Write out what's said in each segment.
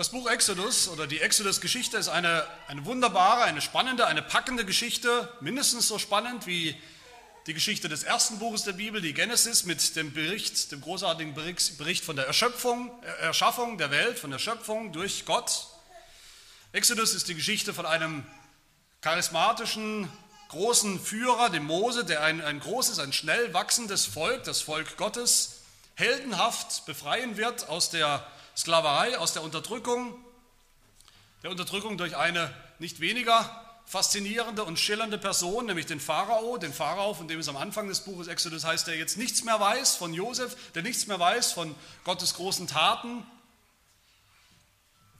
Das Buch Exodus oder die Exodus-Geschichte ist eine, eine wunderbare, eine spannende, eine packende Geschichte, mindestens so spannend wie die Geschichte des ersten Buches der Bibel, die Genesis, mit dem Bericht, dem großartigen Bericht von der Erschöpfung, Erschaffung der Welt, von der Schöpfung durch Gott. Exodus ist die Geschichte von einem charismatischen, großen Führer, dem Mose, der ein, ein großes, ein schnell wachsendes Volk, das Volk Gottes, heldenhaft befreien wird aus der Sklaverei, aus der Unterdrückung, der Unterdrückung durch eine nicht weniger faszinierende und schillernde Person, nämlich den Pharao, den Pharao, von dem es am Anfang des Buches Exodus heißt, der jetzt nichts mehr weiß von Josef, der nichts mehr weiß von Gottes großen Taten.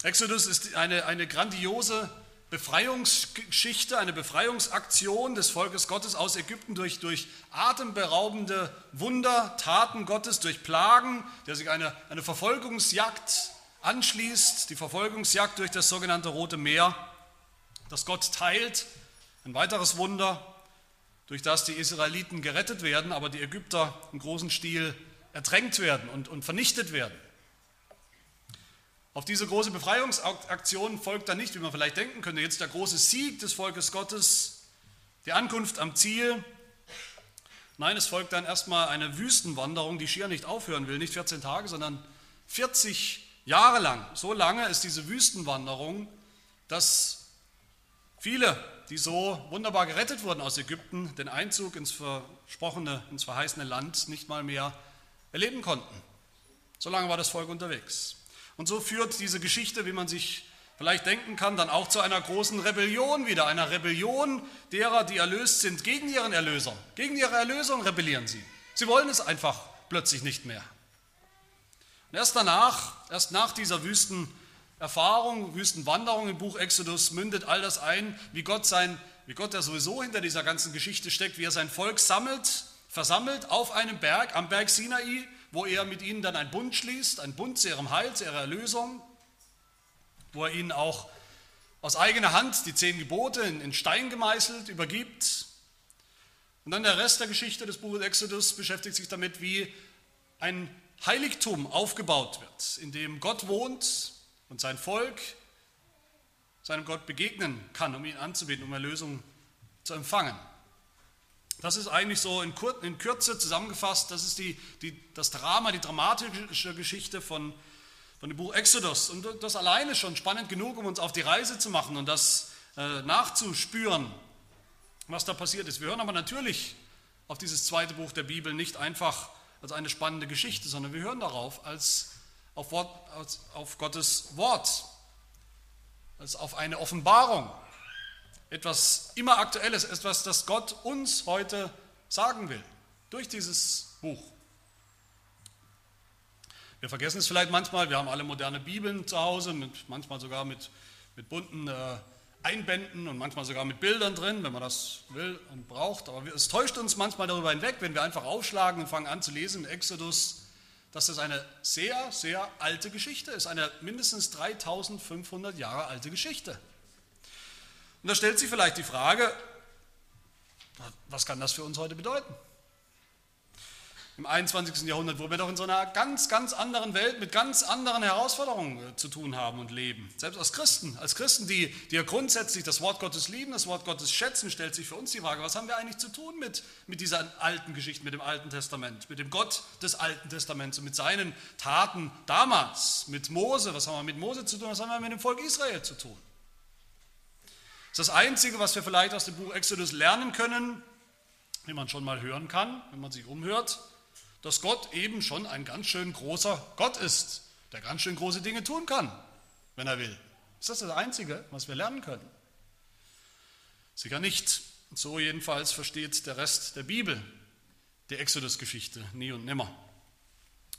Exodus ist eine, eine grandiose Befreiungsgeschichte, eine Befreiungsaktion des Volkes Gottes aus Ägypten durch, durch atemberaubende Wunder, Taten Gottes, durch Plagen, der sich eine, eine Verfolgungsjagd anschließt, die Verfolgungsjagd durch das sogenannte Rote Meer dass Gott teilt. Ein weiteres Wunder, durch das die Israeliten gerettet werden, aber die Ägypter im großen Stil ertränkt werden und, und vernichtet werden. Auf diese große Befreiungsaktion folgt dann nicht, wie man vielleicht denken könnte, jetzt der große Sieg des Volkes Gottes, die Ankunft am Ziel. Nein, es folgt dann erstmal eine Wüstenwanderung, die schier nicht aufhören will, nicht 14 Tage, sondern 40 Jahre lang. So lange ist diese Wüstenwanderung, dass Viele, die so wunderbar gerettet wurden aus Ägypten, den Einzug ins versprochene, ins verheißene Land nicht mal mehr erleben konnten. So lange war das Volk unterwegs. Und so führt diese Geschichte, wie man sich vielleicht denken kann, dann auch zu einer großen Rebellion wieder, einer Rebellion derer, die erlöst sind, gegen ihren Erlöser. Gegen ihre Erlösung rebellieren sie. Sie wollen es einfach plötzlich nicht mehr. Und erst danach, erst nach dieser Wüsten Erfahrung, Wüstenwanderung im Buch Exodus mündet all das ein, wie Gott sein, wie Gott, der sowieso hinter dieser ganzen Geschichte steckt, wie er sein Volk sammelt, versammelt auf einem Berg, am Berg Sinai, wo er mit ihnen dann einen Bund schließt, einen Bund zu ihrem Heil, zu ihrer Erlösung, wo er ihnen auch aus eigener Hand die zehn Gebote in, in Stein gemeißelt übergibt. Und dann der Rest der Geschichte des Buches Exodus beschäftigt sich damit, wie ein Heiligtum aufgebaut wird, in dem Gott wohnt, und sein Volk seinem Gott begegnen kann, um ihn anzubeten, um Erlösung zu empfangen. Das ist eigentlich so in, Kur in Kürze zusammengefasst, das ist die, die, das Drama, die dramatische Geschichte von, von dem Buch Exodus. Und das alleine schon spannend genug, um uns auf die Reise zu machen und das äh, nachzuspüren, was da passiert ist. Wir hören aber natürlich auf dieses zweite Buch der Bibel nicht einfach als eine spannende Geschichte, sondern wir hören darauf als auf, Wort, auf Gottes Wort, als auf eine Offenbarung. Etwas immer Aktuelles, etwas, das Gott uns heute sagen will, durch dieses Buch. Wir vergessen es vielleicht manchmal, wir haben alle moderne Bibeln zu Hause, mit, manchmal sogar mit, mit bunten äh, Einbänden und manchmal sogar mit Bildern drin, wenn man das will und braucht. Aber es täuscht uns manchmal darüber hinweg, wenn wir einfach aufschlagen und fangen an zu lesen, Exodus dass das eine sehr, sehr alte Geschichte ist, eine mindestens 3500 Jahre alte Geschichte. Und da stellt sich vielleicht die Frage, was kann das für uns heute bedeuten? Im 21. Jahrhundert, wo wir doch in so einer ganz, ganz anderen Welt mit ganz anderen Herausforderungen äh, zu tun haben und leben. Selbst als Christen, als Christen, die, die ja grundsätzlich das Wort Gottes lieben, das Wort Gottes schätzen, stellt sich für uns die Frage, was haben wir eigentlich zu tun mit, mit dieser alten Geschichte, mit dem Alten Testament, mit dem Gott des Alten Testaments und mit seinen Taten damals, mit Mose, was haben wir mit Mose zu tun, was haben wir mit dem Volk Israel zu tun? Das Einzige, was wir vielleicht aus dem Buch Exodus lernen können, wie man schon mal hören kann, wenn man sich umhört, dass Gott eben schon ein ganz schön großer Gott ist, der ganz schön große Dinge tun kann, wenn er will. Ist das das Einzige, was wir lernen können? Sicher nicht. So jedenfalls versteht der Rest der Bibel die Exodus-Geschichte nie und nimmer.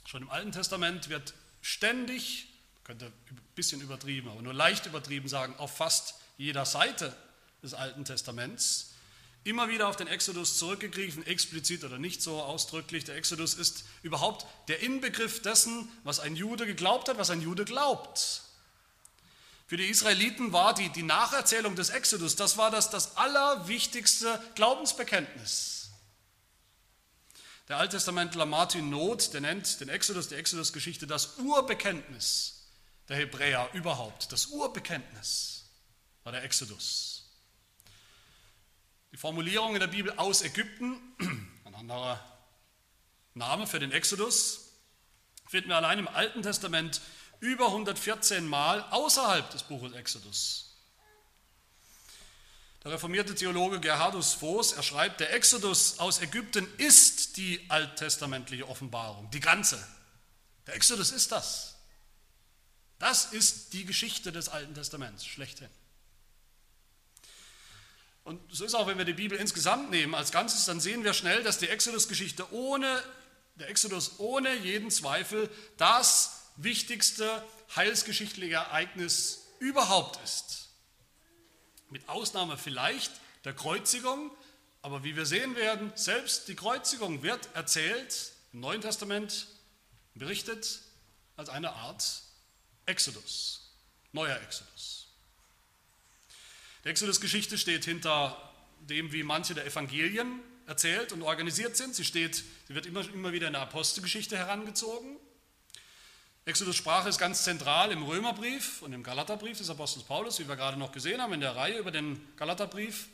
Schon im Alten Testament wird ständig, könnte ein bisschen übertrieben, aber nur leicht übertrieben sagen, auf fast jeder Seite des Alten Testaments immer wieder auf den Exodus zurückgegriffen, explizit oder nicht so ausdrücklich. Der Exodus ist überhaupt der Inbegriff dessen, was ein Jude geglaubt hat, was ein Jude glaubt. Für die Israeliten war die, die Nacherzählung des Exodus, das war das, das allerwichtigste Glaubensbekenntnis. Der Alttestamentler Martin Noth, der nennt den Exodus, die Exodus-Geschichte, das Urbekenntnis der Hebräer überhaupt. Das Urbekenntnis war der Exodus. Die Formulierung in der Bibel aus Ägypten, ein anderer Name für den Exodus, finden wir allein im Alten Testament über 114 Mal außerhalb des Buches Exodus. Der reformierte Theologe Gerhardus Voß, er schreibt, der Exodus aus Ägypten ist die alttestamentliche Offenbarung, die ganze. Der Exodus ist das. Das ist die Geschichte des Alten Testaments, schlechthin. Und so ist auch, wenn wir die Bibel insgesamt nehmen als Ganzes, dann sehen wir schnell, dass die Exodus-Geschichte ohne, der Exodus ohne jeden Zweifel das wichtigste heilsgeschichtliche Ereignis überhaupt ist. Mit Ausnahme vielleicht der Kreuzigung, aber wie wir sehen werden, selbst die Kreuzigung wird erzählt, im Neuen Testament berichtet, als eine Art Exodus, neuer Exodus. Die Exodus-Geschichte steht hinter dem, wie manche der Evangelien erzählt und organisiert sind. Sie, steht, sie wird immer, immer wieder in der Apostelgeschichte herangezogen. Exodus-Sprache ist ganz zentral im Römerbrief und im Galaterbrief des Apostels Paulus, wie wir gerade noch gesehen haben in der Reihe über den Galaterbrief.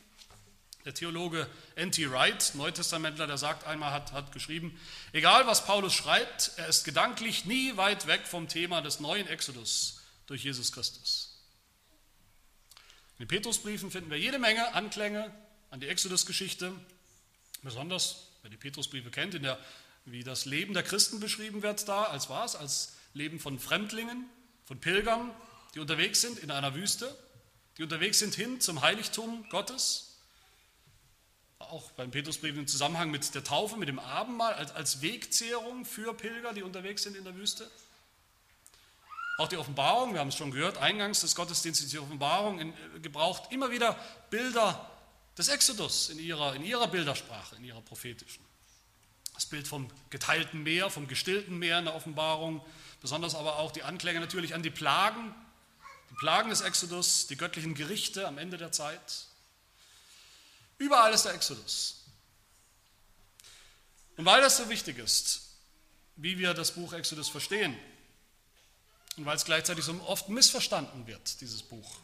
Der Theologe N.T. Wright, Neutestamentler, der sagt einmal, hat, hat geschrieben, egal was Paulus schreibt, er ist gedanklich nie weit weg vom Thema des neuen Exodus durch Jesus Christus. In den Petrusbriefen finden wir jede Menge Anklänge an die Exodus-Geschichte, besonders, wer die Petrusbriefe kennt, in der, wie das Leben der Christen beschrieben wird da, als was, als Leben von Fremdlingen, von Pilgern, die unterwegs sind in einer Wüste, die unterwegs sind hin zum Heiligtum Gottes. Auch beim Petrusbrief im Zusammenhang mit der Taufe, mit dem Abendmahl, als, als Wegzehrung für Pilger, die unterwegs sind in der Wüste. Auch die Offenbarung, wir haben es schon gehört, eingangs des Gottesdienstes, die Offenbarung in, gebraucht immer wieder Bilder des Exodus in ihrer, in ihrer Bildersprache, in ihrer prophetischen. Das Bild vom geteilten Meer, vom gestillten Meer in der Offenbarung, besonders aber auch die Anklänge natürlich an die Plagen, die Plagen des Exodus, die göttlichen Gerichte am Ende der Zeit. Überall ist der Exodus. Und weil das so wichtig ist, wie wir das Buch Exodus verstehen, und weil es gleichzeitig so oft missverstanden wird, dieses Buch,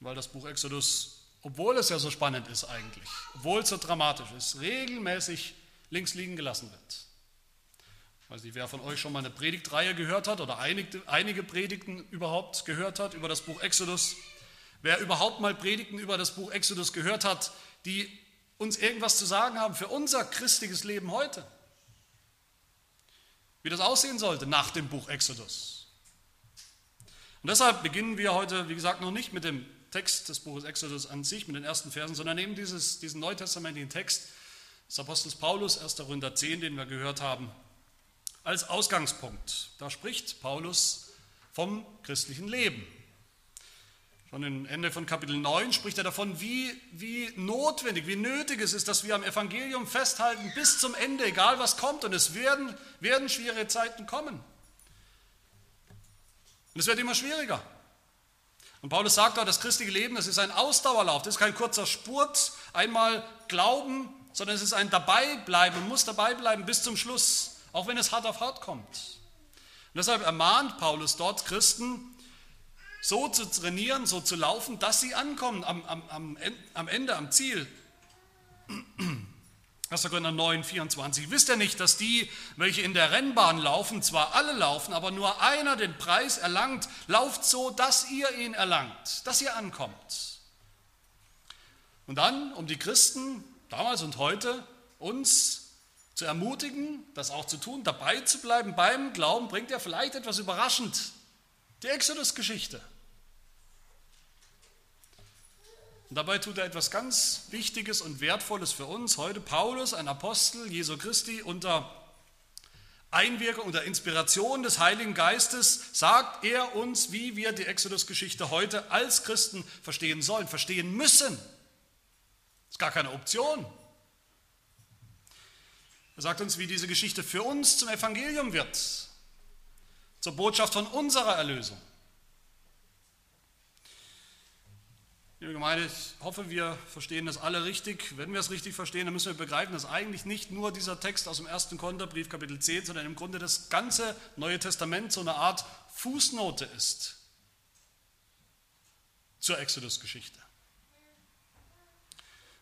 weil das Buch Exodus, obwohl es ja so spannend ist eigentlich, obwohl es so dramatisch ist, regelmäßig links liegen gelassen wird. Ich weiß nicht, wer von euch schon mal eine Predigtreihe gehört hat oder einige, einige Predigten überhaupt gehört hat über das Buch Exodus. Wer überhaupt mal Predigten über das Buch Exodus gehört hat, die uns irgendwas zu sagen haben für unser christliches Leben heute. Wie das aussehen sollte nach dem Buch Exodus. Und deshalb beginnen wir heute, wie gesagt, noch nicht mit dem Text des Buches Exodus an sich, mit den ersten Versen, sondern nehmen dieses, diesen neutestamentlichen Text des Apostels Paulus, 1. Korinther 10, den wir gehört haben, als Ausgangspunkt. Da spricht Paulus vom christlichen Leben. Schon im Ende von Kapitel 9 spricht er davon, wie, wie notwendig, wie nötig es ist, dass wir am Evangelium festhalten bis zum Ende, egal was kommt. Und es werden, werden schwierige Zeiten kommen. Und es wird immer schwieriger. Und Paulus sagt auch, das christliche Leben, das ist ein Ausdauerlauf, das ist kein kurzer Spurt, einmal glauben, sondern es ist ein Dabeibleiben, man muss dabei bleiben bis zum Schluss auch wenn es hart auf hart kommt. Und deshalb ermahnt Paulus dort Christen, so zu trainieren, so zu laufen, dass sie ankommen am, am, am Ende, am Ziel. 1. Korinther 9, 24. Wisst ihr nicht, dass die, welche in der Rennbahn laufen, zwar alle laufen, aber nur einer den Preis erlangt? Lauft so, dass ihr ihn erlangt, dass ihr ankommt. Und dann, um die Christen damals und heute, uns zu ermutigen, das auch zu tun, dabei zu bleiben beim Glauben, bringt ja vielleicht etwas überraschend. Die Exodus-Geschichte. Und dabei tut er etwas ganz Wichtiges und Wertvolles für uns. Heute Paulus, ein Apostel Jesu Christi, unter Einwirkung, unter Inspiration des Heiligen Geistes, sagt er uns, wie wir die Exodus-Geschichte heute als Christen verstehen sollen, verstehen müssen. Das ist gar keine Option. Er sagt uns, wie diese Geschichte für uns zum Evangelium wird, zur Botschaft von unserer Erlösung. Liebe Gemeinde, ich hoffe, wir verstehen das alle richtig. Wenn wir es richtig verstehen, dann müssen wir begreifen, dass eigentlich nicht nur dieser Text aus dem ersten Konterbrief, Kapitel 10, sondern im Grunde das ganze Neue Testament so eine Art Fußnote ist zur Exodus-Geschichte.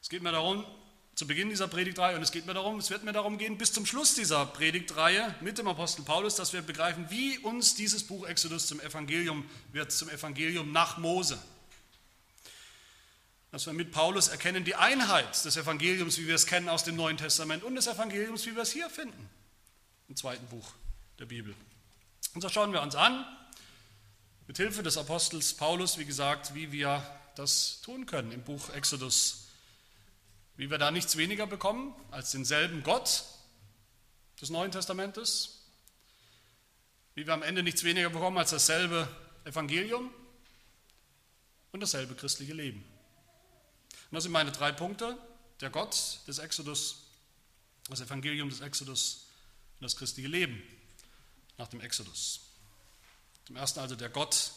Es geht mir darum, zu Beginn dieser Predigtreihe, und es geht mir darum, es wird mir darum gehen, bis zum Schluss dieser Predigtreihe mit dem Apostel Paulus, dass wir begreifen, wie uns dieses Buch Exodus zum Evangelium wird, zum Evangelium nach Mose. Dass wir mit Paulus erkennen die Einheit des Evangeliums, wie wir es kennen aus dem Neuen Testament, und des Evangeliums, wie wir es hier finden, im zweiten Buch der Bibel. Und so schauen wir uns an, mit Hilfe des Apostels Paulus, wie gesagt, wie wir das tun können im Buch Exodus wie wir da nichts weniger bekommen als denselben Gott des Neuen Testamentes. Wie wir am Ende nichts weniger bekommen als dasselbe Evangelium und dasselbe christliche Leben. Und das sind meine drei Punkte. Der Gott des Exodus, das Evangelium des Exodus und das christliche Leben nach dem Exodus. Zum ersten also der Gott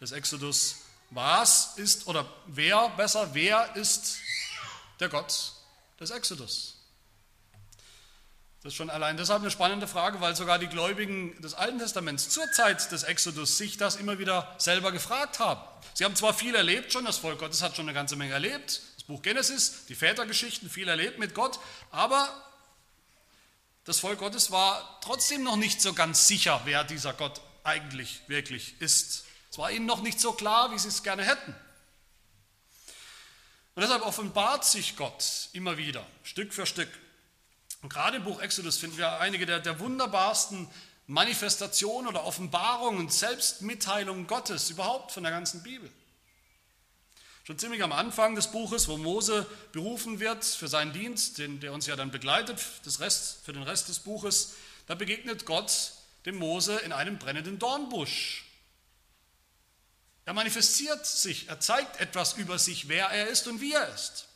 des Exodus. Was ist oder wer besser, wer ist der Gott des Exodus. Das ist schon allein deshalb eine spannende Frage, weil sogar die Gläubigen des Alten Testaments zur Zeit des Exodus sich das immer wieder selber gefragt haben. Sie haben zwar viel erlebt schon, das Volk Gottes hat schon eine ganze Menge erlebt, Buch Genesis, die Vätergeschichten, viel erlebt mit Gott, aber das Volk Gottes war trotzdem noch nicht so ganz sicher, wer dieser Gott eigentlich wirklich ist. Es war ihnen noch nicht so klar, wie sie es gerne hätten. Und deshalb offenbart sich Gott immer wieder, Stück für Stück. Und gerade im Buch Exodus finden wir einige der, der wunderbarsten Manifestationen oder Offenbarungen, Selbstmitteilungen Gottes überhaupt von der ganzen Bibel. Schon ziemlich am Anfang des Buches, wo Mose berufen wird für seinen Dienst, den, der uns ja dann begleitet das Rest, für den Rest des Buches, da begegnet Gott dem Mose in einem brennenden Dornbusch. Er manifestiert sich, er zeigt etwas über sich, wer er ist und wie er ist.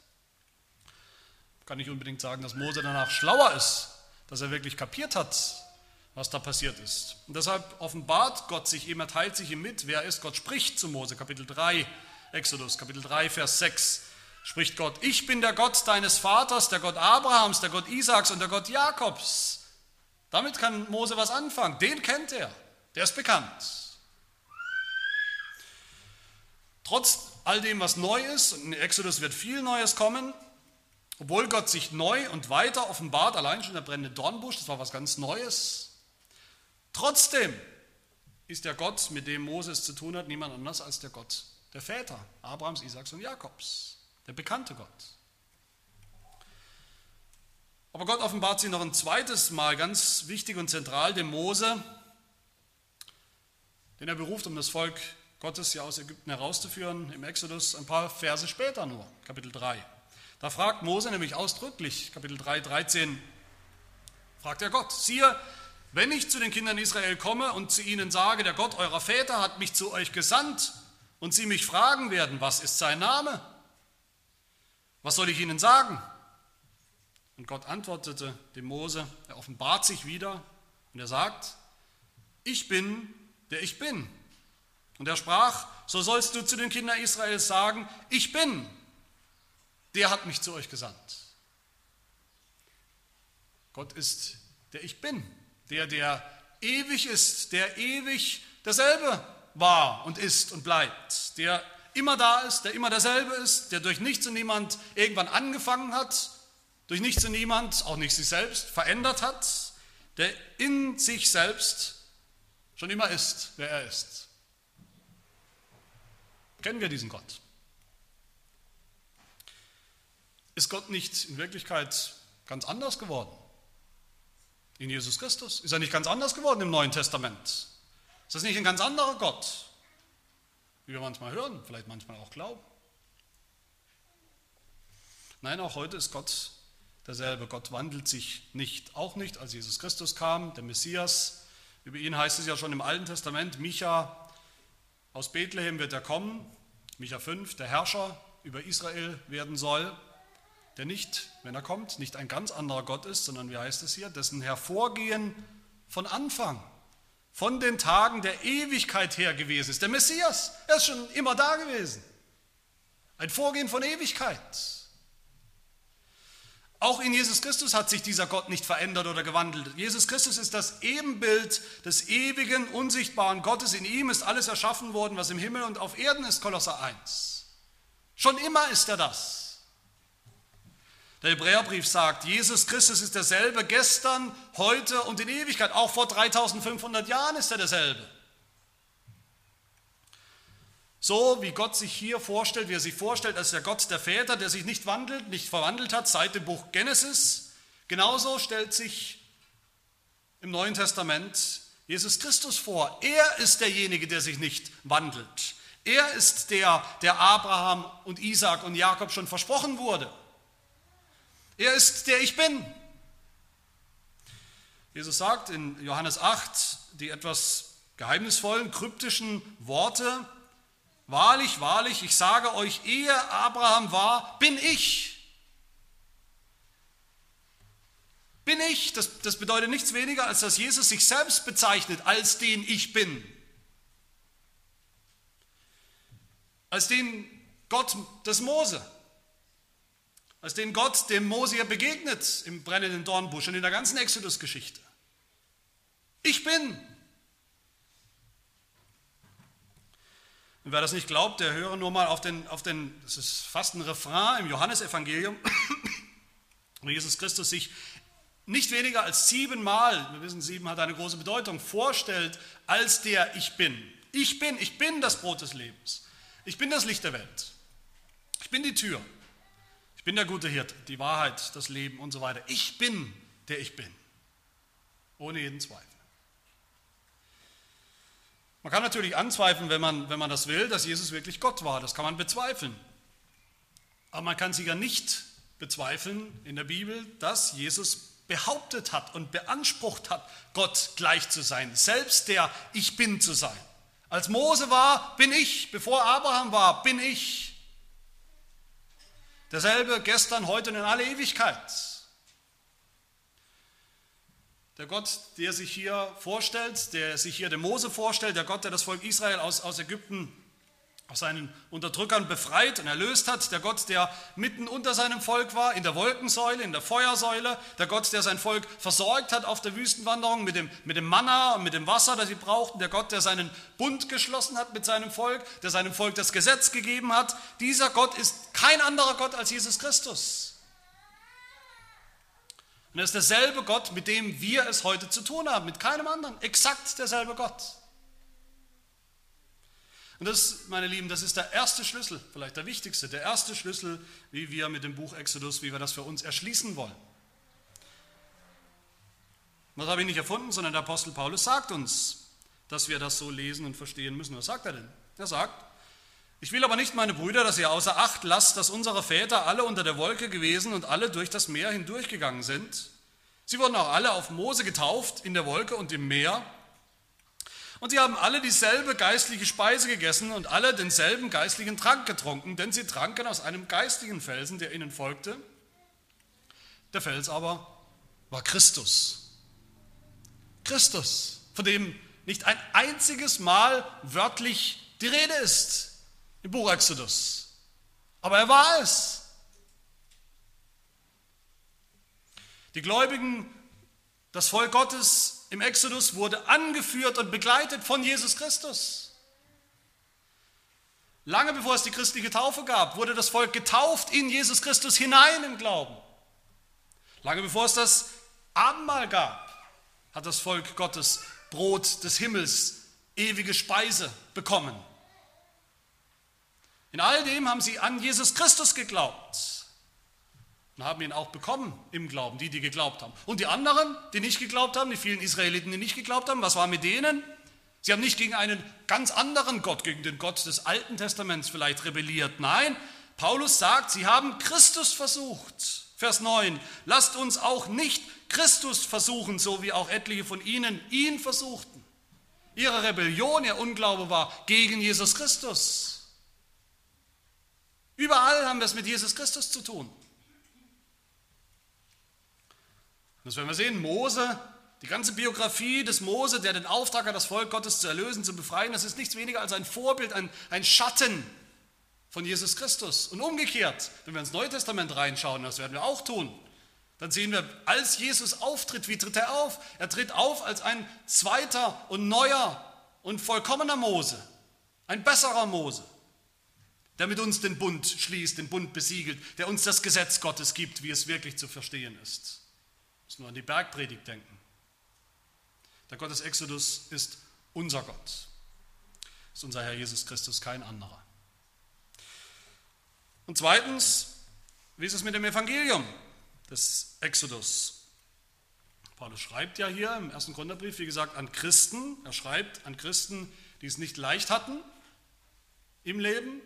Kann nicht unbedingt sagen, dass Mose danach schlauer ist, dass er wirklich kapiert hat, was da passiert ist. Und deshalb offenbart Gott sich ihm, er teilt sich ihm mit, wer er ist. Gott spricht zu Mose, Kapitel 3, Exodus, Kapitel 3, Vers 6, spricht Gott, ich bin der Gott deines Vaters, der Gott Abrahams, der Gott Isaaks und der Gott Jakobs. Damit kann Mose was anfangen, den kennt er, der ist bekannt. Trotz all dem, was neu ist, und in Exodus wird viel Neues kommen, obwohl Gott sich neu und weiter offenbart, allein schon der brennende Dornbusch, das war was ganz Neues, trotzdem ist der Gott, mit dem Moses zu tun hat, niemand anders als der Gott der Väter, Abrahams, Isaaks und Jakobs, der bekannte Gott. Aber Gott offenbart sich noch ein zweites Mal ganz wichtig und zentral dem Mose, den er beruft, um das Volk Gottes ja aus Ägypten herauszuführen, im Exodus ein paar Verse später nur, Kapitel 3. Da fragt Mose nämlich ausdrücklich, Kapitel 3, 13, fragt er Gott, siehe, wenn ich zu den Kindern Israel komme und zu ihnen sage, der Gott eurer Väter hat mich zu euch gesandt und sie mich fragen werden, was ist sein Name? Was soll ich ihnen sagen? Und Gott antwortete dem Mose, er offenbart sich wieder und er sagt, ich bin, der ich bin. Und er sprach, so sollst du zu den Kindern Israels sagen, ich bin, der hat mich zu euch gesandt. Gott ist der Ich bin, der, der ewig ist, der ewig derselbe war und ist und bleibt, der immer da ist, der immer derselbe ist, der durch nichts und niemand irgendwann angefangen hat, durch nichts und niemand, auch nicht sich selbst, verändert hat, der in sich selbst schon immer ist, wer er ist. Kennen wir diesen Gott? Ist Gott nicht in Wirklichkeit ganz anders geworden? In Jesus Christus? Ist er nicht ganz anders geworden im Neuen Testament? Ist das nicht ein ganz anderer Gott? Wie wir manchmal hören, vielleicht manchmal auch glauben. Nein, auch heute ist Gott derselbe. Gott wandelt sich nicht, auch nicht, als Jesus Christus kam, der Messias. Über ihn heißt es ja schon im Alten Testament, Micha aus Bethlehem wird er kommen, Micha 5, der Herrscher über Israel werden soll, der nicht, wenn er kommt, nicht ein ganz anderer Gott ist, sondern wie heißt es hier, dessen Hervorgehen von Anfang, von den Tagen der Ewigkeit her gewesen ist. Der Messias, er ist schon immer da gewesen. Ein Vorgehen von Ewigkeit. Auch in Jesus Christus hat sich dieser Gott nicht verändert oder gewandelt. Jesus Christus ist das Ebenbild des ewigen, unsichtbaren Gottes. In ihm ist alles erschaffen worden, was im Himmel und auf Erden ist, Kolosser 1. Schon immer ist er das. Der Hebräerbrief sagt, Jesus Christus ist derselbe gestern, heute und in Ewigkeit. Auch vor 3500 Jahren ist er derselbe. So wie Gott sich hier vorstellt, wie er sich vorstellt als der Gott der Väter, der sich nicht wandelt, nicht verwandelt hat seit dem Buch Genesis, genauso stellt sich im Neuen Testament Jesus Christus vor. Er ist derjenige, der sich nicht wandelt. Er ist der, der Abraham und Isaac und Jakob schon versprochen wurde. Er ist der Ich Bin. Jesus sagt in Johannes 8 die etwas geheimnisvollen, kryptischen Worte, Wahrlich, wahrlich, ich sage euch, ehe Abraham war, bin ich. Bin ich, das, das bedeutet nichts weniger, als dass Jesus sich selbst bezeichnet als den Ich bin. Als den Gott des Mose. Als den Gott, dem Mose begegnet im brennenden Dornbusch und in der ganzen Exodus-Geschichte. Ich bin. Und wer das nicht glaubt, der höre nur mal auf den, auf den das ist fast ein Refrain im Johannesevangelium, wo Jesus Christus sich nicht weniger als siebenmal, wir wissen, sieben hat eine große Bedeutung, vorstellt als der Ich Bin. Ich bin, ich bin das Brot des Lebens. Ich bin das Licht der Welt. Ich bin die Tür. Ich bin der gute Hirte, die Wahrheit, das Leben und so weiter. Ich bin der Ich Bin. Ohne jeden Zweifel. Man kann natürlich anzweifeln, wenn man, wenn man das will, dass Jesus wirklich Gott war. Das kann man bezweifeln. Aber man kann sicher nicht bezweifeln in der Bibel, dass Jesus behauptet hat und beansprucht hat, Gott gleich zu sein, selbst der Ich bin zu sein. Als Mose war, bin ich, bevor Abraham war, bin ich. Derselbe gestern, heute und in alle Ewigkeit. Der Gott, der sich hier vorstellt, der sich hier dem Mose vorstellt, der Gott, der das Volk Israel aus, aus Ägypten, aus seinen Unterdrückern befreit und erlöst hat, der Gott, der mitten unter seinem Volk war, in der Wolkensäule, in der Feuersäule, der Gott, der sein Volk versorgt hat auf der Wüstenwanderung mit dem, mit dem Manna und mit dem Wasser, das sie brauchten, der Gott, der seinen Bund geschlossen hat mit seinem Volk, der seinem Volk das Gesetz gegeben hat, dieser Gott ist kein anderer Gott als Jesus Christus. Und er ist derselbe Gott, mit dem wir es heute zu tun haben, mit keinem anderen. Exakt derselbe Gott. Und das, meine Lieben, das ist der erste Schlüssel, vielleicht der wichtigste, der erste Schlüssel, wie wir mit dem Buch Exodus, wie wir das für uns erschließen wollen. Das habe ich nicht erfunden, sondern der Apostel Paulus sagt uns, dass wir das so lesen und verstehen müssen. Was sagt er denn? Er sagt, ich will aber nicht, meine Brüder, dass ihr außer Acht lasst, dass unsere Väter alle unter der Wolke gewesen und alle durch das Meer hindurchgegangen sind. Sie wurden auch alle auf Mose getauft in der Wolke und im Meer. Und sie haben alle dieselbe geistliche Speise gegessen und alle denselben geistlichen Trank getrunken, denn sie tranken aus einem geistigen Felsen, der ihnen folgte. Der Fels aber war Christus. Christus, von dem nicht ein einziges Mal wörtlich die Rede ist im Buch Exodus. Aber er war es. Die Gläubigen, das Volk Gottes im Exodus wurde angeführt und begleitet von Jesus Christus. Lange bevor es die christliche Taufe gab, wurde das Volk getauft in Jesus Christus hinein im Glauben. Lange bevor es das Abendmahl gab, hat das Volk Gottes Brot des Himmels, ewige Speise bekommen. In all dem haben sie an Jesus Christus geglaubt und haben ihn auch bekommen im Glauben, die, die geglaubt haben. Und die anderen, die nicht geglaubt haben, die vielen Israeliten, die nicht geglaubt haben, was war mit denen? Sie haben nicht gegen einen ganz anderen Gott, gegen den Gott des Alten Testaments vielleicht rebelliert. Nein, Paulus sagt, sie haben Christus versucht. Vers 9, lasst uns auch nicht Christus versuchen, so wie auch etliche von ihnen ihn versuchten. Ihre Rebellion, ihr Unglaube war gegen Jesus Christus. Überall haben wir es mit Jesus Christus zu tun. Das werden wir sehen. Mose, die ganze Biografie des Mose, der den Auftrag hat, das Volk Gottes zu erlösen, zu befreien, das ist nichts weniger als ein Vorbild, ein, ein Schatten von Jesus Christus. Und umgekehrt, wenn wir ins Neue Testament reinschauen, das werden wir auch tun, dann sehen wir, als Jesus auftritt, wie tritt er auf? Er tritt auf als ein zweiter und neuer und vollkommener Mose, ein besserer Mose, der mit uns den Bund schließt, den Bund besiegelt, der uns das Gesetz Gottes gibt, wie es wirklich zu verstehen ist. Müssen nur an die Bergpredigt denken. Der Gott des Exodus ist unser Gott, ist unser Herr Jesus Christus kein anderer. Und zweitens, wie ist es mit dem Evangelium des Exodus? Paulus schreibt ja hier im ersten Gründerbrief, wie gesagt, an Christen. Er schreibt an Christen, die es nicht leicht hatten im Leben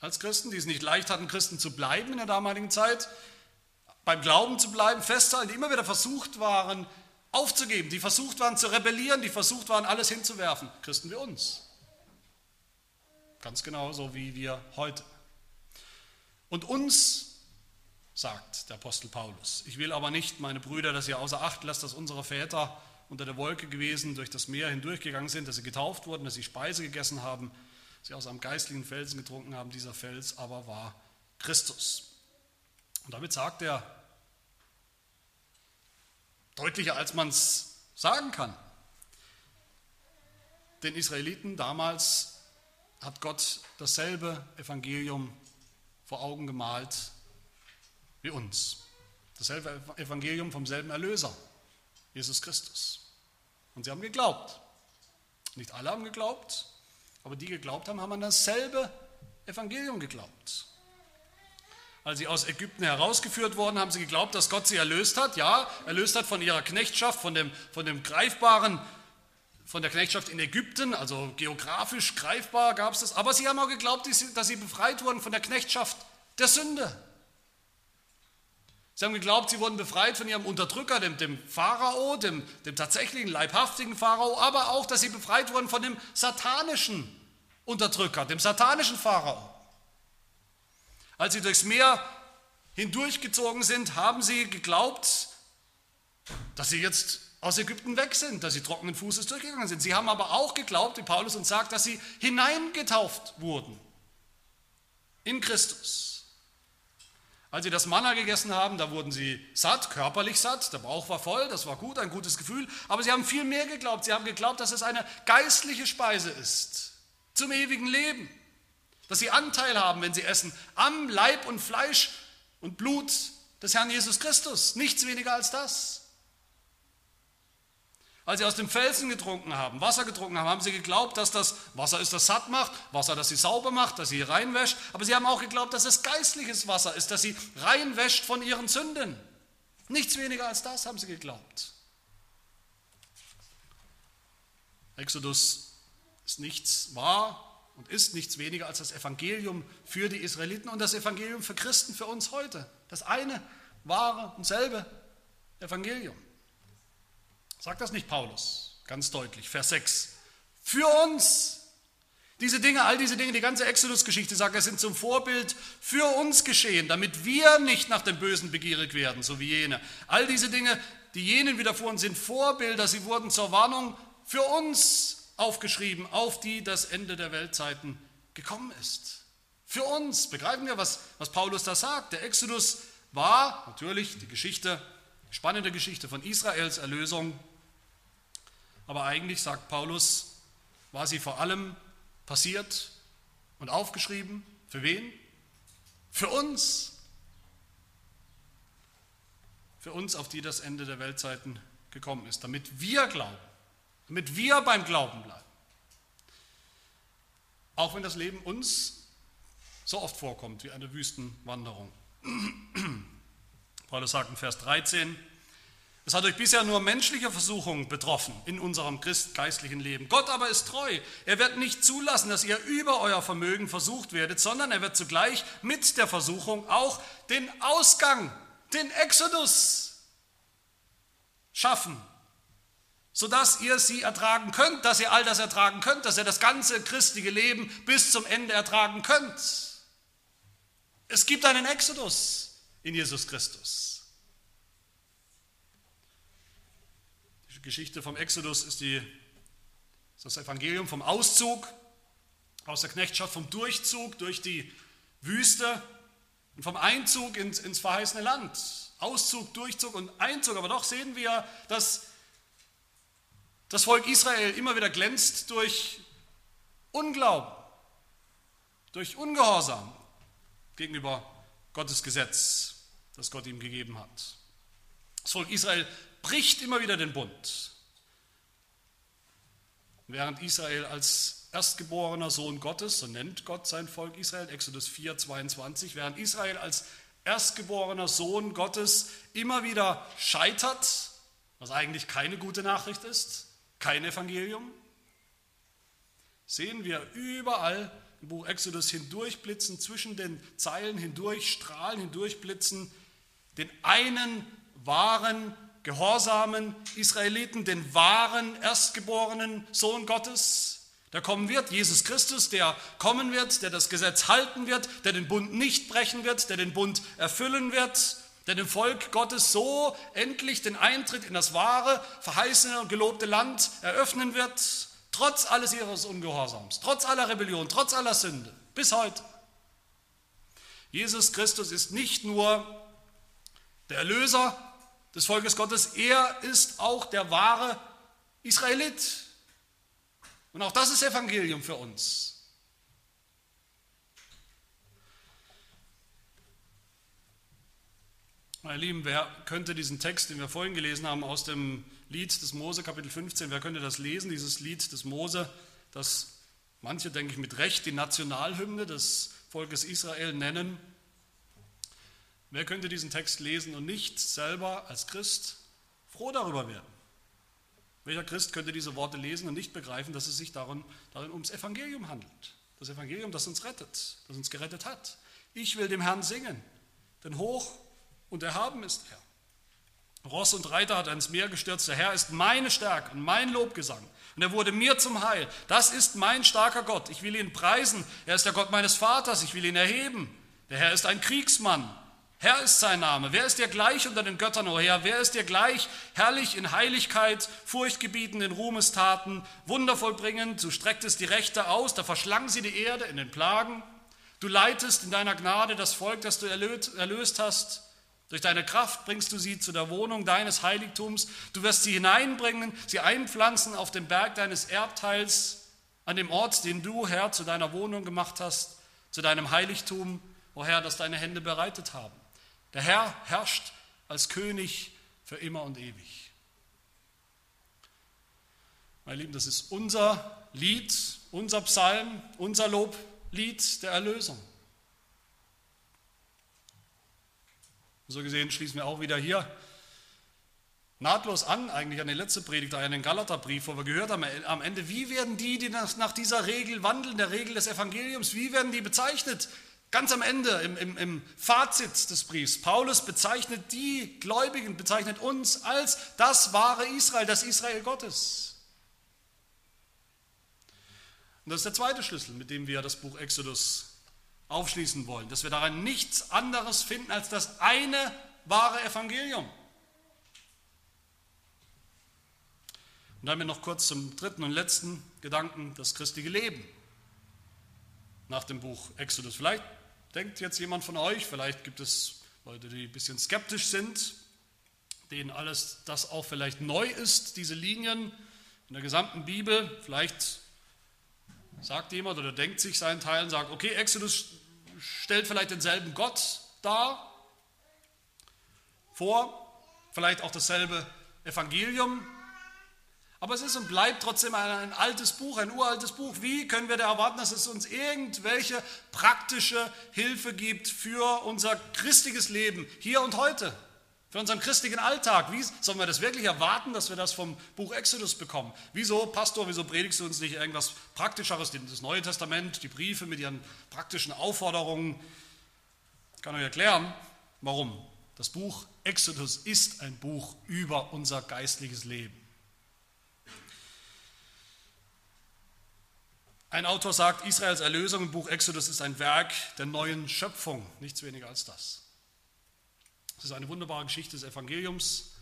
als Christen, die es nicht leicht hatten, Christen zu bleiben in der damaligen Zeit, beim Glauben zu bleiben, festzuhalten, die immer wieder versucht waren, aufzugeben, die versucht waren zu rebellieren, die versucht waren, alles hinzuwerfen. Christen wie uns. Ganz genauso wie wir heute. Und uns sagt der Apostel Paulus, ich will aber nicht, meine Brüder, dass ihr außer Acht lasst, dass unsere Väter unter der Wolke gewesen, durch das Meer hindurchgegangen sind, dass sie getauft wurden, dass sie Speise gegessen haben, sie aus einem geistlichen Felsen getrunken haben. Dieser Fels aber war Christus. Und damit sagt er, deutlicher als man es sagen kann, den Israeliten damals hat Gott dasselbe Evangelium vor Augen gemalt wie uns. Dasselbe Evangelium vom selben Erlöser, Jesus Christus. Und sie haben geglaubt. Nicht alle haben geglaubt, aber die geglaubt haben, haben an dasselbe Evangelium geglaubt. Als sie aus Ägypten herausgeführt wurden, haben sie geglaubt, dass Gott sie erlöst hat. Ja, erlöst hat von ihrer Knechtschaft, von dem, von dem greifbaren, von der Knechtschaft in Ägypten, also geografisch greifbar gab es das. Aber sie haben auch geglaubt, dass sie befreit wurden von der Knechtschaft der Sünde. Sie haben geglaubt, sie wurden befreit von ihrem Unterdrücker, dem, dem Pharao, dem, dem tatsächlichen leibhaftigen Pharao, aber auch, dass sie befreit wurden von dem satanischen Unterdrücker, dem satanischen Pharao. Als sie durchs Meer hindurchgezogen sind, haben sie geglaubt, dass sie jetzt aus Ägypten weg sind, dass sie trockenen Fußes durchgegangen sind. Sie haben aber auch geglaubt, wie Paulus uns sagt, dass sie hineingetauft wurden in Christus. Als sie das Manna gegessen haben, da wurden sie satt, körperlich satt, der Bauch war voll, das war gut, ein gutes Gefühl, aber sie haben viel mehr geglaubt. Sie haben geglaubt, dass es eine geistliche Speise ist, zum ewigen Leben, dass sie Anteil haben, wenn sie essen, am Leib und Fleisch und Blut des Herrn Jesus Christus, nichts weniger als das. Als sie aus dem Felsen getrunken haben, Wasser getrunken haben, haben sie geglaubt, dass das Wasser ist, das satt macht, Wasser, das sie sauber macht, das sie reinwäscht. Aber sie haben auch geglaubt, dass es geistliches Wasser ist, das sie reinwäscht von ihren Sünden. Nichts weniger als das haben sie geglaubt. Exodus ist nichts wahr und ist nichts weniger als das Evangelium für die Israeliten und das Evangelium für Christen, für uns heute. Das eine wahre und selbe Evangelium. Sagt das nicht Paulus? Ganz deutlich. Vers 6. Für uns. Diese Dinge, all diese Dinge, die ganze Exodus-Geschichte sagt, es sind zum Vorbild für uns geschehen, damit wir nicht nach dem Bösen begierig werden, so wie jene. All diese Dinge, die jenen widerfuhren, sind Vorbilder. Sie wurden zur Warnung für uns aufgeschrieben, auf die das Ende der Weltzeiten gekommen ist. Für uns. Begreifen wir, was, was Paulus da sagt? Der Exodus war natürlich die Geschichte, spannende Geschichte von Israels Erlösung aber eigentlich, sagt Paulus, war sie vor allem passiert und aufgeschrieben. Für wen? Für uns. Für uns, auf die das Ende der Weltzeiten gekommen ist, damit wir glauben, damit wir beim Glauben bleiben. Auch wenn das Leben uns so oft vorkommt wie eine Wüstenwanderung. Paulus sagt in Vers 13, es hat euch bisher nur menschliche Versuchungen betroffen in unserem geistlichen Leben. Gott aber ist treu. Er wird nicht zulassen, dass ihr über euer Vermögen versucht werdet, sondern er wird zugleich mit der Versuchung auch den Ausgang, den Exodus schaffen, sodass ihr sie ertragen könnt, dass ihr all das ertragen könnt, dass ihr das ganze christliche Leben bis zum Ende ertragen könnt. Es gibt einen Exodus in Jesus Christus. Geschichte vom Exodus ist, die, ist das Evangelium vom Auszug aus der Knechtschaft, vom Durchzug durch die Wüste und vom Einzug ins, ins verheißene Land. Auszug, Durchzug und Einzug. Aber doch sehen wir, dass das Volk Israel immer wieder glänzt durch Unglauben, durch Ungehorsam gegenüber Gottes Gesetz, das Gott ihm gegeben hat. Das Volk Israel bricht immer wieder den Bund. Während Israel als erstgeborener Sohn Gottes, so nennt Gott sein Volk Israel, Exodus 4, 22, während Israel als erstgeborener Sohn Gottes immer wieder scheitert, was eigentlich keine gute Nachricht ist, kein Evangelium, sehen wir überall im Buch Exodus hindurchblitzen, zwischen den Zeilen hindurch, strahlen hindurchblitzen, den einen wahren, gehorsamen Israeliten, den wahren, erstgeborenen Sohn Gottes, der kommen wird, Jesus Christus, der kommen wird, der das Gesetz halten wird, der den Bund nicht brechen wird, der den Bund erfüllen wird, der dem Volk Gottes so endlich den Eintritt in das wahre, verheißene und gelobte Land eröffnen wird, Trotz alles ihres Ungehorsams, trotz aller Rebellion, trotz aller Sünde, bis heute. Jesus Christus ist nicht nur der Erlöser des Volkes Gottes, er ist auch der wahre Israelit. Und auch das ist Evangelium für uns. Meine Lieben, wer könnte diesen Text, den wir vorhin gelesen haben, aus dem Lied des Mose, Kapitel 15. Wer könnte das lesen, dieses Lied des Mose, das manche, denke ich, mit Recht die Nationalhymne des Volkes Israel nennen? Wer könnte diesen Text lesen und nicht selber als Christ froh darüber werden? Welcher Christ könnte diese Worte lesen und nicht begreifen, dass es sich darin, darin ums Evangelium handelt? Das Evangelium, das uns rettet, das uns gerettet hat. Ich will dem Herrn singen, denn hoch und erhaben ist er. Ross und Reiter hat er ins Meer gestürzt. Der Herr ist meine Stärke und mein Lobgesang. Und er wurde mir zum Heil. Das ist mein starker Gott. Ich will ihn preisen. Er ist der Gott meines Vaters. Ich will ihn erheben. Der Herr ist ein Kriegsmann. Herr ist sein Name. Wer ist dir gleich unter den Göttern, o Herr? Wer ist dir gleich herrlich in Heiligkeit, furchtgebietend in Ruhmestaten, wundervoll bringend? Du strecktest die Rechte aus, da verschlang sie die Erde in den Plagen. Du leitest in deiner Gnade das Volk, das du erlöst hast. Durch deine Kraft bringst du sie zu der Wohnung deines Heiligtums. Du wirst sie hineinbringen, sie einpflanzen auf dem Berg deines Erbteils, an dem Ort, den du, Herr, zu deiner Wohnung gemacht hast, zu deinem Heiligtum, o Herr, das deine Hände bereitet haben. Der Herr herrscht als König für immer und ewig. Meine Lieben, das ist unser Lied, unser Psalm, unser Loblied der Erlösung. So gesehen schließen wir auch wieder hier nahtlos an, eigentlich an die letzte Predigt, an den Galaterbrief, wo wir gehört haben am Ende, wie werden die, die nach dieser Regel wandeln, der Regel des Evangeliums, wie werden die bezeichnet? Ganz am Ende, im, im, im Fazit des Briefs, Paulus bezeichnet die Gläubigen, bezeichnet uns als das wahre Israel, das Israel Gottes. Und das ist der zweite Schlüssel, mit dem wir das Buch Exodus aufschließen wollen, dass wir daran nichts anderes finden als das eine wahre Evangelium. Und dann noch kurz zum dritten und letzten Gedanken, das christliche Leben nach dem Buch Exodus. Vielleicht denkt jetzt jemand von euch, vielleicht gibt es Leute, die ein bisschen skeptisch sind, denen alles das auch vielleicht neu ist, diese Linien in der gesamten Bibel. Vielleicht sagt jemand oder denkt sich seinen Teil und sagt, okay, Exodus stellt vielleicht denselben Gott dar, vor, vielleicht auch dasselbe Evangelium, aber es ist und bleibt trotzdem ein, altes Buch, ein uraltes Buch. Wie können wir da erwarten, dass es uns irgendwelche praktische Hilfe gibt für unser christliches Leben hier und heute, für unseren christlichen Alltag? Wie sollen wir das wirklich erwarten, dass wir das vom Buch Exodus bekommen? Wieso, Pastor, wieso predigst du uns nicht irgendwas Praktischeres, das Neue Testament, die Briefe mit ihren praktischen Aufforderungen? Ich kann euch erklären, warum. Das Buch Exodus ist ein Buch über unser geistliches Leben. Ein Autor sagt, Israels Erlösung im Buch Exodus ist ein Werk der neuen Schöpfung, nichts weniger als das. Es ist eine wunderbare Geschichte des Evangeliums,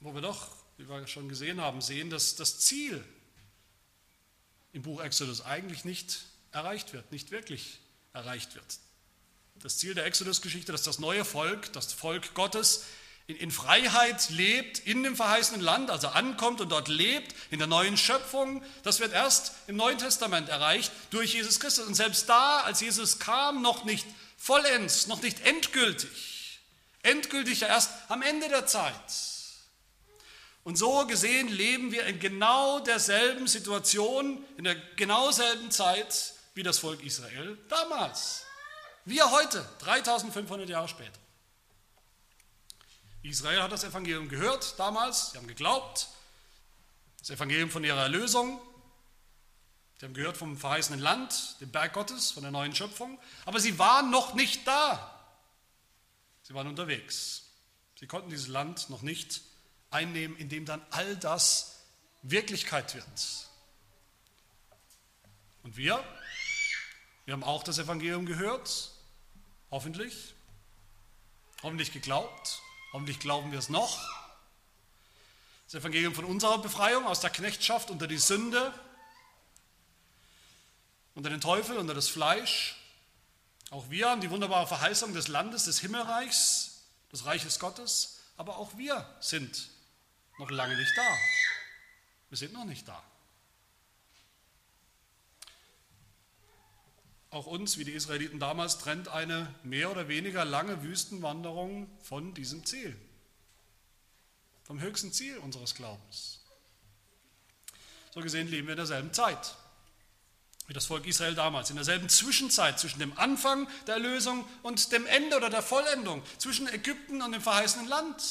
wo wir doch, wie wir schon gesehen haben, sehen, dass das Ziel im Buch Exodus eigentlich nicht erreicht wird, nicht wirklich erreicht wird. Das Ziel der Exodus-Geschichte, dass das neue Volk, das Volk Gottes, in, in Freiheit lebt, in dem verheißenen Land, also ankommt und dort lebt, in der neuen Schöpfung, das wird erst im Neuen Testament erreicht durch Jesus Christus. Und selbst da, als Jesus kam, noch nicht vollends, noch nicht endgültig. Endgültig ja erst am Ende der Zeit. Und so gesehen leben wir in genau derselben Situation, in der genau selben Zeit wie das Volk Israel damals. Wir heute, 3500 Jahre später. Israel hat das Evangelium gehört damals, sie haben geglaubt, das Evangelium von ihrer Erlösung, sie haben gehört vom verheißenen Land, dem Berg Gottes, von der neuen Schöpfung, aber sie waren noch nicht da. Sie waren unterwegs. Sie konnten dieses Land noch nicht einnehmen, in dem dann all das Wirklichkeit wird. Und wir, wir haben auch das Evangelium gehört, hoffentlich, hoffentlich geglaubt, hoffentlich glauben wir es noch. Das Evangelium von unserer Befreiung aus der Knechtschaft unter die Sünde, unter den Teufel, unter das Fleisch. Auch wir haben die wunderbare Verheißung des Landes, des Himmelreichs, des Reiches Gottes, aber auch wir sind noch lange nicht da. Wir sind noch nicht da. Auch uns, wie die Israeliten damals, trennt eine mehr oder weniger lange Wüstenwanderung von diesem Ziel, vom höchsten Ziel unseres Glaubens. So gesehen leben wir in derselben Zeit wie das Volk Israel damals, in derselben Zwischenzeit zwischen dem Anfang der Erlösung und dem Ende oder der Vollendung, zwischen Ägypten und dem verheißenen Land.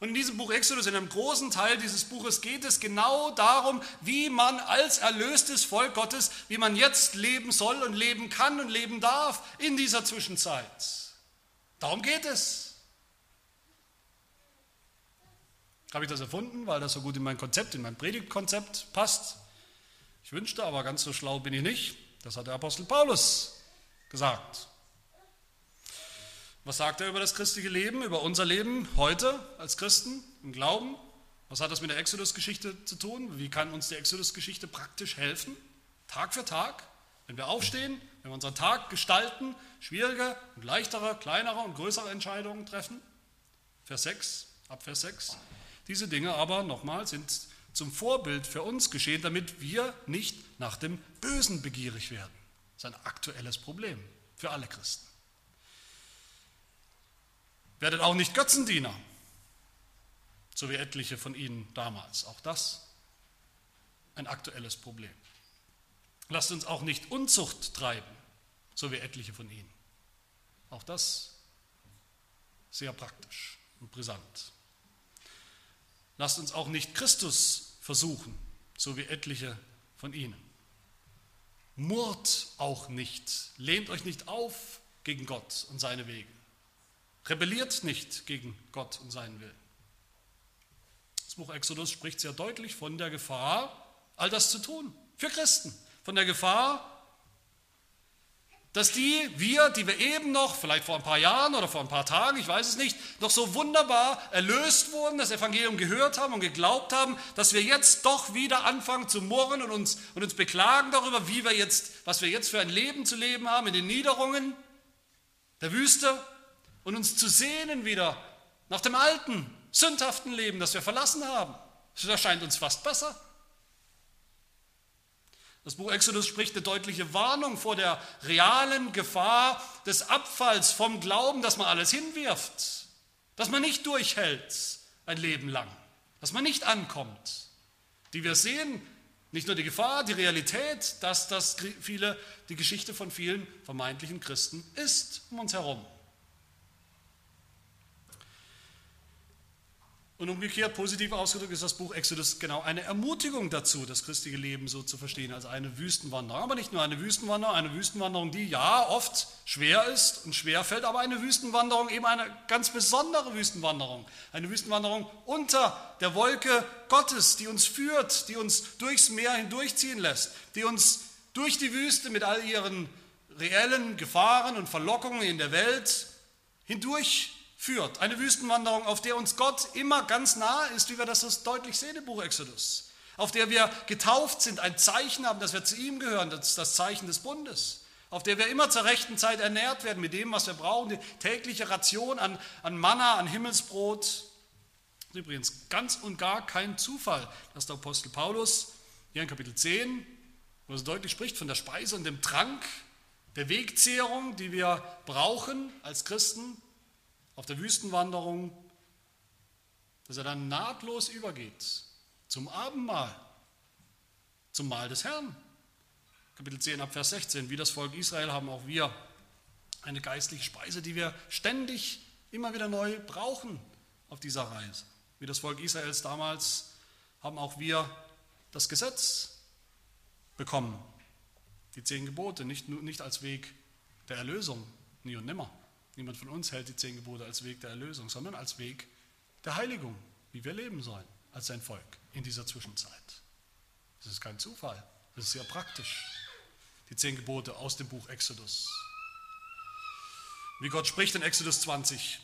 Und in diesem Buch Exodus, in einem großen Teil dieses Buches, geht es genau darum, wie man als erlöstes Volk Gottes, wie man jetzt leben soll und leben kann und leben darf in dieser Zwischenzeit. Darum geht es. Habe ich das erfunden, weil das so gut in mein Konzept, in mein Predigtkonzept passt? Ich wünschte, aber ganz so schlau bin ich nicht. Das hat der Apostel Paulus gesagt. Was sagt er über das christliche Leben, über unser Leben heute als Christen im Glauben? Was hat das mit der Exodus-Geschichte zu tun? Wie kann uns die Exodus-Geschichte praktisch helfen? Tag für Tag, wenn wir aufstehen, wenn wir unseren Tag gestalten, schwierige und leichtere, kleinere und größere Entscheidungen treffen? Vers 6, ab Vers 6. Diese Dinge aber, nochmal, sind zum Vorbild für uns geschehen, damit wir nicht nach dem Bösen begierig werden. Das ist ein aktuelles Problem für alle Christen. Werdet auch nicht Götzendiener, so wie etliche von ihnen damals. Auch das ein aktuelles Problem. Lasst uns auch nicht Unzucht treiben, so wie etliche von ihnen. Auch das sehr praktisch und brisant. Lasst uns auch nicht Christus versuchen, so wie etliche von ihnen. Murrt auch nicht, lehnt euch nicht auf gegen Gott und seine Wege. Rebelliert nicht gegen Gott und seinen Willen. Das Buch Exodus spricht sehr deutlich von der Gefahr, all das zu tun. Für Christen. Von der Gefahr, dass die, wir, die wir eben noch, vielleicht vor ein paar Jahren oder vor ein paar Tagen, ich weiß es nicht, noch so wunderbar erlöst wurden, das Evangelium gehört haben und geglaubt haben, dass wir jetzt doch wieder anfangen zu murren und uns, und uns beklagen darüber, wie wir jetzt, was wir jetzt für ein Leben zu leben haben in den Niederungen der Wüste, und uns zu sehnen wieder nach dem alten, sündhaften Leben, das wir verlassen haben. Das erscheint uns fast besser. Das Buch Exodus spricht eine deutliche Warnung vor der realen Gefahr des Abfalls vom Glauben, dass man alles hinwirft, dass man nicht durchhält ein Leben lang, dass man nicht ankommt. Die wir sehen, nicht nur die Gefahr, die Realität, dass das viele, die Geschichte von vielen vermeintlichen Christen ist um uns herum. Und umgekehrt, positiv ausgedrückt, ist das Buch Exodus genau eine Ermutigung dazu, das christliche Leben so zu verstehen als eine Wüstenwanderung. Aber nicht nur eine Wüstenwanderung, eine Wüstenwanderung, die ja oft schwer ist und schwer fällt, aber eine Wüstenwanderung, eben eine ganz besondere Wüstenwanderung. Eine Wüstenwanderung unter der Wolke Gottes, die uns führt, die uns durchs Meer hindurchziehen lässt, die uns durch die Wüste mit all ihren reellen Gefahren und Verlockungen in der Welt hindurch führt. Eine Wüstenwanderung, auf der uns Gott immer ganz nahe ist, wie wir das deutlich sehen im Buch Exodus. Auf der wir getauft sind, ein Zeichen haben, dass wir zu ihm gehören, das ist das Zeichen des Bundes. auf der wir immer zur rechten Zeit ernährt werden mit dem, was wir brauchen, die tägliche Ration an, an Manna, an Himmelsbrot. Das ist übrigens ganz und gar kein Zufall, dass der Apostel Paulus hier in Kapitel 10, wo es deutlich spricht von der Speise und dem Trank, der Wegzehrung, die wir brauchen als Christen auf der Wüstenwanderung, dass er dann nahtlos übergeht zum Abendmahl, zum Mahl des Herrn. Kapitel 10 ab Vers 16. Wie das Volk Israel haben auch wir eine geistliche Speise, die wir ständig immer wieder neu brauchen auf dieser Reise. Wie das Volk Israels damals haben auch wir das Gesetz bekommen, die zehn Gebote, nicht, nicht als Weg der Erlösung, nie und nimmer. Niemand von uns hält die zehn Gebote als Weg der Erlösung, sondern als Weg der Heiligung, wie wir leben sollen als sein Volk in dieser Zwischenzeit. Das ist kein Zufall, das ist sehr praktisch die zehn Gebote aus dem Buch Exodus. Wie Gott spricht in Exodus 20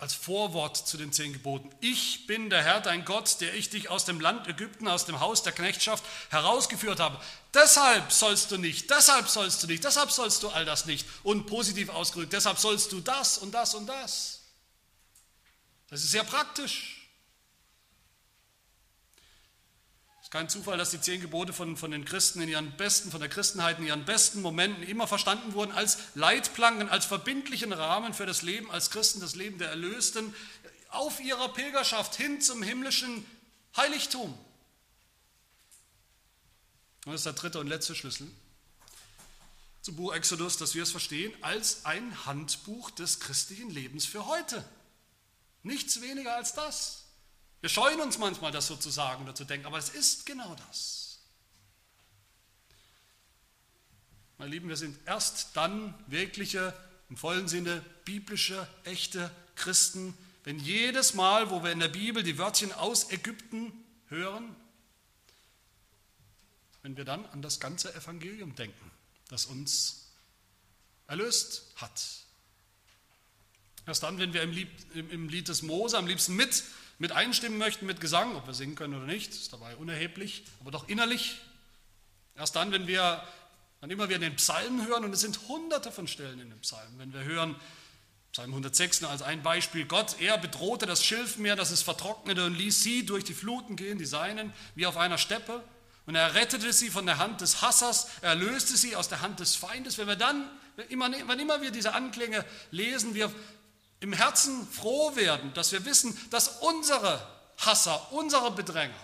als Vorwort zu den zehn Geboten. Ich bin der Herr, dein Gott, der ich dich aus dem Land Ägypten, aus dem Haus der Knechtschaft herausgeführt habe. Deshalb sollst du nicht, deshalb sollst du nicht, deshalb sollst du all das nicht. Und positiv ausgedrückt, deshalb sollst du das und das und das. Das ist sehr praktisch. Kein Zufall, dass die zehn Gebote von, von den Christen in ihren besten, von der Christenheit in ihren besten Momenten immer verstanden wurden als Leitplanken, als verbindlichen Rahmen für das Leben als Christen, das Leben der Erlösten, auf ihrer Pilgerschaft hin zum himmlischen Heiligtum. Und das ist der dritte und letzte Schlüssel zum Buch Exodus, dass wir es verstehen als ein Handbuch des christlichen Lebens für heute. Nichts weniger als das. Wir scheuen uns manchmal, das so zu sagen oder zu denken, aber es ist genau das. Meine Lieben, wir sind erst dann wirkliche, im vollen Sinne biblische, echte Christen, wenn jedes Mal, wo wir in der Bibel die Wörtchen aus Ägypten hören, wenn wir dann an das ganze Evangelium denken, das uns erlöst hat. Erst dann, wenn wir im Lied, des Mose am liebsten mit mit einstimmen möchten mit Gesang, ob wir singen können oder nicht, ist dabei unerheblich, aber doch innerlich. Erst dann, wenn wir, wann immer wir den Psalmen hören, und es sind hunderte von Stellen in den Psalmen, wenn wir hören, Psalm 106 als ein Beispiel, Gott, er bedrohte das Schilfmeer, dass es vertrocknete und ließ sie durch die Fluten gehen, die Seinen, wie auf einer Steppe. Und er rettete sie von der Hand des Hassers, er löste sie aus der Hand des Feindes. Wenn wir dann, wann immer wir diese Anklänge lesen, wir im Herzen froh werden, dass wir wissen, dass unsere Hasser, unsere Bedränger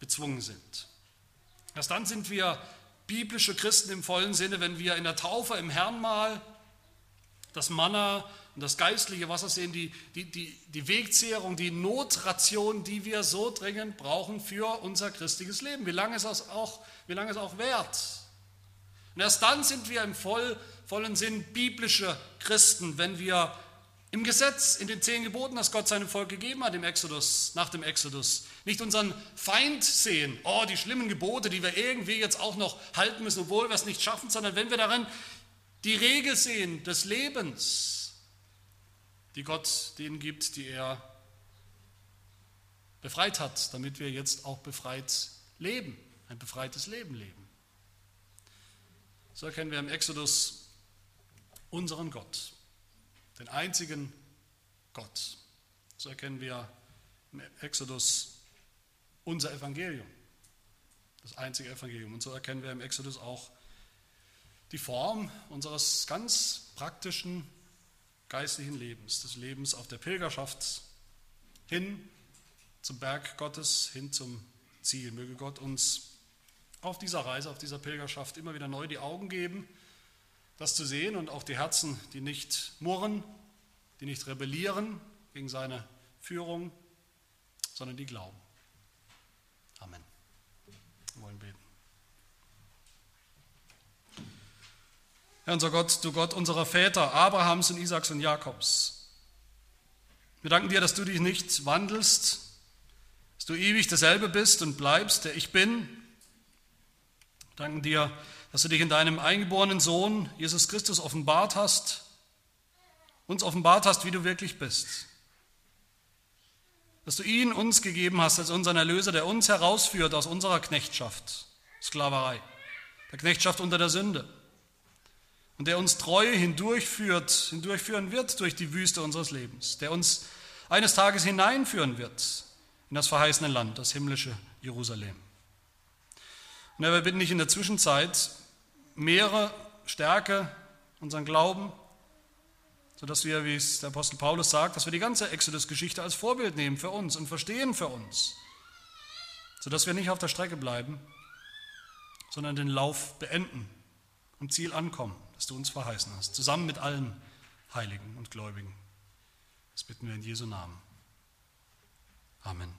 bezwungen sind. Erst dann sind wir biblische Christen im vollen Sinne, wenn wir in der Taufe im Herrnmal das Manna und das geistliche Wasser sehen, die, die, die, die Wegzehrung, die Notration, die wir so dringend brauchen für unser christliches Leben, wie lange es auch, es auch währt. Und erst dann sind wir im voll vollen Sinn biblische Christen, wenn wir im Gesetz, in den zehn Geboten, das Gott seinem Volk gegeben hat im Exodus, nach dem Exodus, nicht unseren Feind sehen, oh, die schlimmen Gebote, die wir irgendwie jetzt auch noch halten müssen, obwohl wir es nicht schaffen, sondern wenn wir darin die Regel sehen des Lebens, die Gott denen gibt, die er befreit hat, damit wir jetzt auch befreit leben, ein befreites Leben leben. So erkennen wir im Exodus unseren Gott, den einzigen Gott. So erkennen wir im Exodus unser Evangelium, das einzige Evangelium. Und so erkennen wir im Exodus auch die Form unseres ganz praktischen geistlichen Lebens, des Lebens auf der Pilgerschaft hin zum Berg Gottes, hin zum Ziel. Möge Gott uns auf dieser Reise, auf dieser Pilgerschaft immer wieder neu die Augen geben das zu sehen und auch die Herzen, die nicht murren, die nicht rebellieren gegen seine Führung, sondern die glauben. Amen. Wir wollen beten. Herr unser Gott, du Gott unserer Väter, Abrahams und Isaaks und Jakobs. Wir danken dir, dass du dich nicht wandelst, dass du ewig derselbe bist und bleibst, der ich bin. Danken dir, dass du dich in deinem eingeborenen Sohn Jesus Christus offenbart hast, uns offenbart hast, wie du wirklich bist. Dass du ihn uns gegeben hast als unseren Erlöser, der uns herausführt aus unserer Knechtschaft, Sklaverei, der Knechtschaft unter der Sünde und der uns treu hindurchführt, hindurchführen wird durch die Wüste unseres Lebens, der uns eines Tages hineinführen wird in das verheißene Land, das himmlische Jerusalem. Und wir bitten dich in der Zwischenzeit, mehre, stärke unseren Glauben, sodass wir, wie es der Apostel Paulus sagt, dass wir die ganze Exodus-Geschichte als Vorbild nehmen für uns und verstehen für uns, sodass wir nicht auf der Strecke bleiben, sondern den Lauf beenden, am Ziel ankommen, das du uns verheißen hast, zusammen mit allen Heiligen und Gläubigen. Das bitten wir in Jesu Namen. Amen.